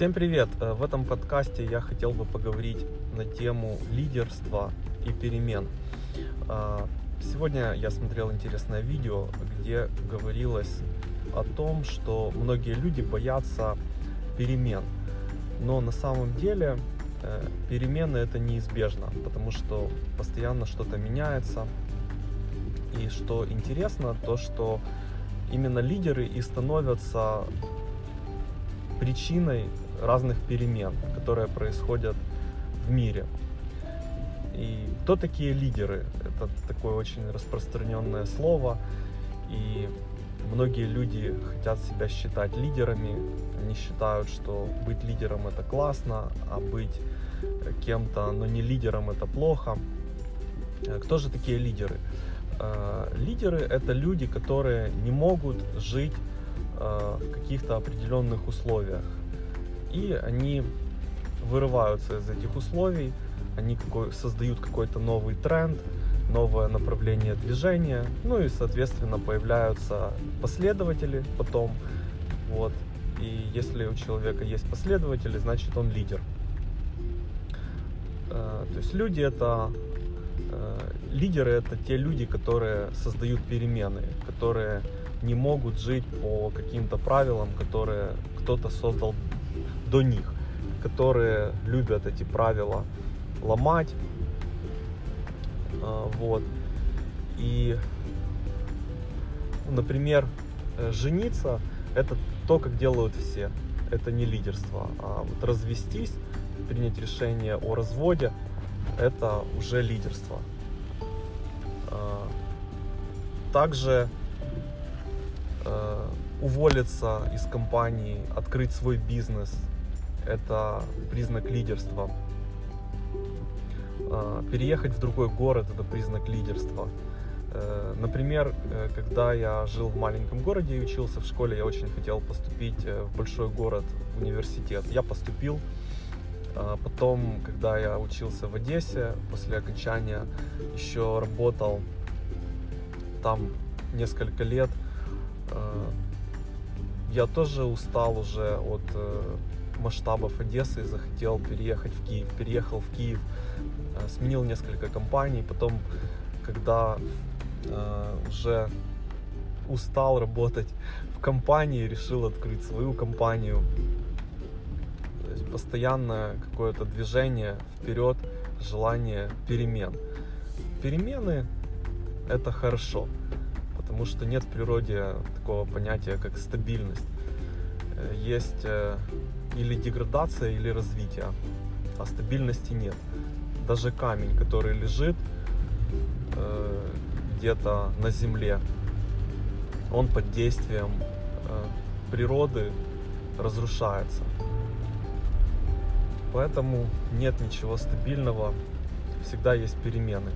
Всем привет! Э, В этом подкасте я хотел бы поговорить на тему лидерства и перемен. А, Сегодня я смотрел интересное видео, где говорилось о том, что многие люди боятся перемен. Но на самом деле э, перемены это неизбежно, потому что постоянно что-то меняется. И что интересно, то что именно лидеры и становятся причиной разных перемен, которые происходят в мире. И кто такие лидеры? Это такое очень распространенное слово, и многие люди хотят себя считать лидерами. Они считают, что быть лидером это классно, а быть кем-то, но не лидером это плохо. Э, Кто же такие лидеры? Э, Лидеры это люди, которые не могут жить в каких-то определенных условиях. И они вырываются из этих условий, они какой, создают какой-то новый тренд, новое направление движения, ну и, соответственно, появляются последователи потом, вот. И если у человека есть последователи, значит он лидер. Э, То есть люди это э, лидеры это те люди, которые создают перемены, которые не могут жить по каким-то правилам, которые кто-то создал до них, которые любят эти правила ломать, А, вот. И, например, э, жениться это то, как делают все. Это не лидерство. А вот развестись, принять решение о разводе, это уже лидерство. А, Также э, уволиться из компании, открыть свой бизнес, это признак лидерства. А, Переехать в другой город это признак лидерства. Э, Например, э, когда я жил в маленьком городе и учился в школе, я очень хотел поступить э, в большой город, в университет. Я поступил. Потом, когда я учился в Одессе, после окончания еще работал там несколько лет. Э, Я тоже устал уже от э, масштабов Одессы и захотел переехать в Киев. Переехал в Киев, э, сменил несколько компаний. Потом, когда уже устал работать в компании, решил открыть свою компанию. То есть постоянное какое-то движение вперед, желание перемен. Перемены это хорошо, потому что нет в природе такого понятия, как стабильность. Э, Есть э, или деградация, или развитие, а стабильности нет. Даже камень, который лежит э, где-то на земле, он под действием природы разрушается. Поэтому нет ничего стабильного, всегда есть перемены.